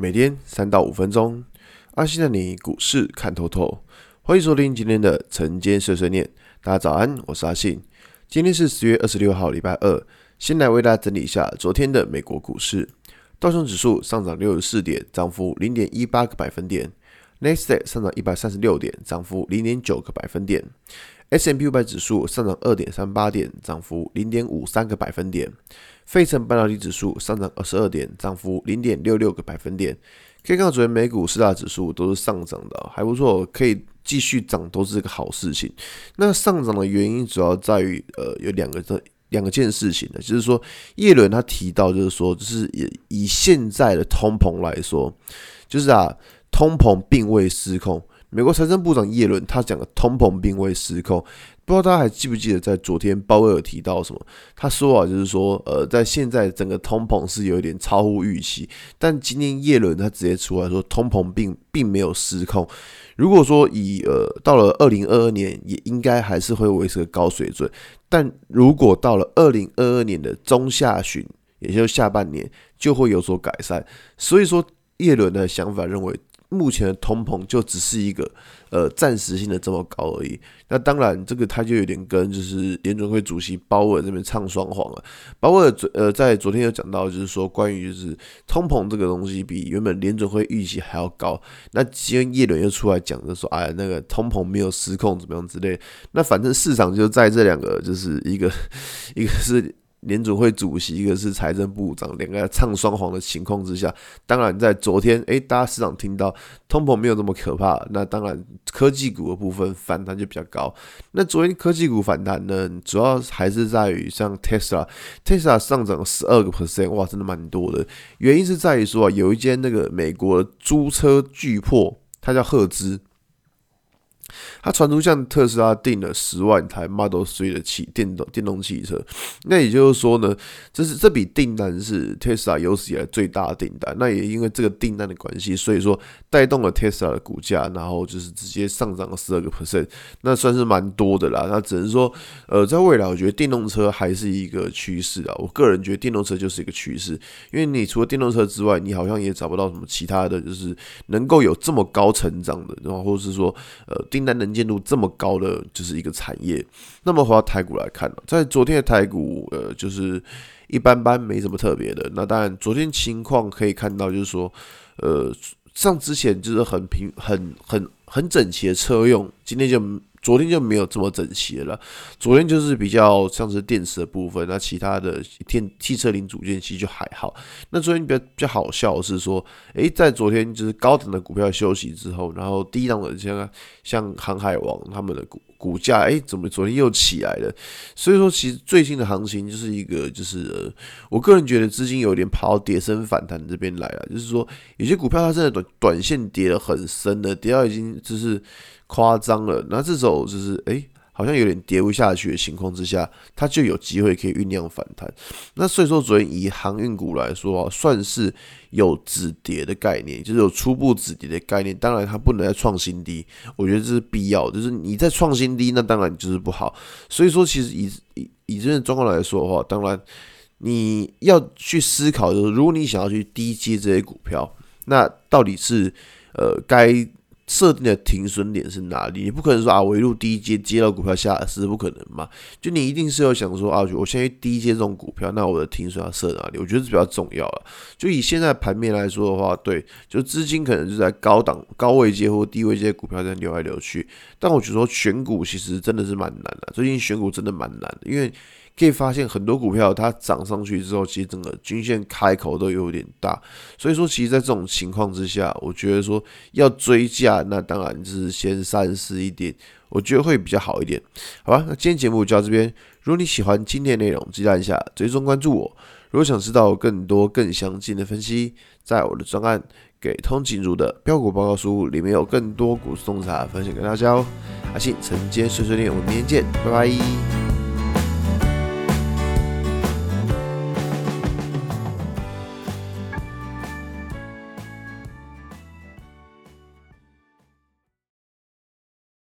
每天三到五分钟，阿信的你股市看透透。欢迎收听今天的晨间碎碎念。大家早安，我是阿信。今天是十月二十六号，礼拜二。先来为大家整理一下昨天的美国股市。道琼指数上涨六十四点，涨幅零点一八个百分点。Next Day 上涨一百三十六点，涨幅零点九个百分点。S M P 五百指数上涨二点三八点，涨幅零点五三个百分点。费城半导体指数上涨二十二点，涨幅零点六六个百分点。可以看到，昨天美股四大指数都是上涨的，还不错，可以继续涨都是个好事情。那上涨的原因主要在于，呃，有两个这两件事情的，就是说，叶伦他提到，就是说，就是以以现在的通膨来说，就是啊，通膨并未失控。美国财政部长耶伦他讲的通膨并未失控，不知道大家还记不记得在昨天鲍威尔提到什么？他说啊，就是说，呃，在现在整个通膨是有一点超乎预期，但今天耶伦他直接出来说，通膨并并没有失控。如果说以呃到了二零二二年，也应该还是会维持个高水准，但如果到了二零二二年的中下旬，也就是下半年，就会有所改善。所以说，耶伦的想法认为。目前的通膨就只是一个呃暂时性的这么高而已。那当然，这个他就有点跟就是联准会主席鲍威尔这边唱双簧了。鲍威尔呃在昨天有讲到，就是说关于就是通膨这个东西比原本联准会预期还要高。那今天叶伦又出来讲，就说哎那个通膨没有失控怎么样之类。那反正市场就在这两个就是一个 一个是。联准会主席，一个是财政部长，两个唱双簧的情况之下，当然在昨天，诶，大家市场听到通膨没有这么可怕，那当然科技股的部分反弹就比较高。那昨天科技股反弹呢，主要还是在于像 Tesla，Tesla 上涨十二个 percent，哇，真的蛮多的。原因是在于说啊，有一间那个美国租车巨擘，它叫赫兹。他传出向特斯拉订了十万台 Model Three 的汽电动电动汽车，那也就是说呢，这是这笔订单是特斯拉有史以来最大的订单。那也因为这个订单的关系，所以说带动了特斯拉的股价，然后就是直接上涨了十二个 percent，那算是蛮多的啦。那只能说，呃，在未来我觉得电动车还是一个趋势啊。我个人觉得电动车就是一个趋势，因为你除了电动车之外，你好像也找不到什么其他的就是能够有这么高成长的，然后或者是说，呃，订单能见度这么高的就是一个产业。那么回到台股来看，在昨天的台股，呃，就是一般般，没什么特别的。那当然，昨天情况可以看到，就是说，呃，像之前就是很平、很很很整齐的车用，今天就。昨天就没有这么整齐了，昨天就是比较像是电池的部分，那其他的电汽车零组件其实就还好。那昨天比较比较好笑的是说，诶，在昨天就是高等的股票休息之后，然后低档的像像航海王他们的股股价，诶，怎么昨天又起来了？所以说，其实最近的行情就是一个就是，我个人觉得资金有点跑到跌升反弹这边来了，就是说有些股票它真的短短线跌得很深的，跌到已经就是。夸张了，那这时候就是诶、好像有点跌不下去的情况之下，它就有机会可以酝酿反弹。那所以说，昨天以航运股来说，算是有止跌的概念，就是有初步止跌的概念。当然，它不能再创新低，我觉得这是必要。就是你在创新低，那当然就是不好。所以说，其实以以以这种状况来说的话，当然你要去思考，就是如果你想要去低接这些股票，那到底是呃该。设定的停损点是哪里？你不可能说啊，我一路低接接到股票下是不可能嘛？就你一定是要想说啊，我现在低接这种股票，那我的停损要设哪里？我觉得是比较重要了。就以现在盘面来说的话，对，就资金可能就在高档、高位接或低位接股票在流来流去。但我觉得说选股其实真的是蛮难的，最近选股真的蛮难的，因为。可以发现很多股票它涨上去之后，其实整个均线开口都有点大，所以说其实，在这种情况之下，我觉得说要追价，那当然就是先三思一点，我觉得会比较好一点，好吧？那今天节目就到这边，如果你喜欢今天内容，记得按下追踪关注我。如果想知道更多更详尽的分析，在我的专案给通勤族的标股报告书里面有更多股市洞察分享给大家哦。阿信晨间碎碎念，我们明天见，拜拜。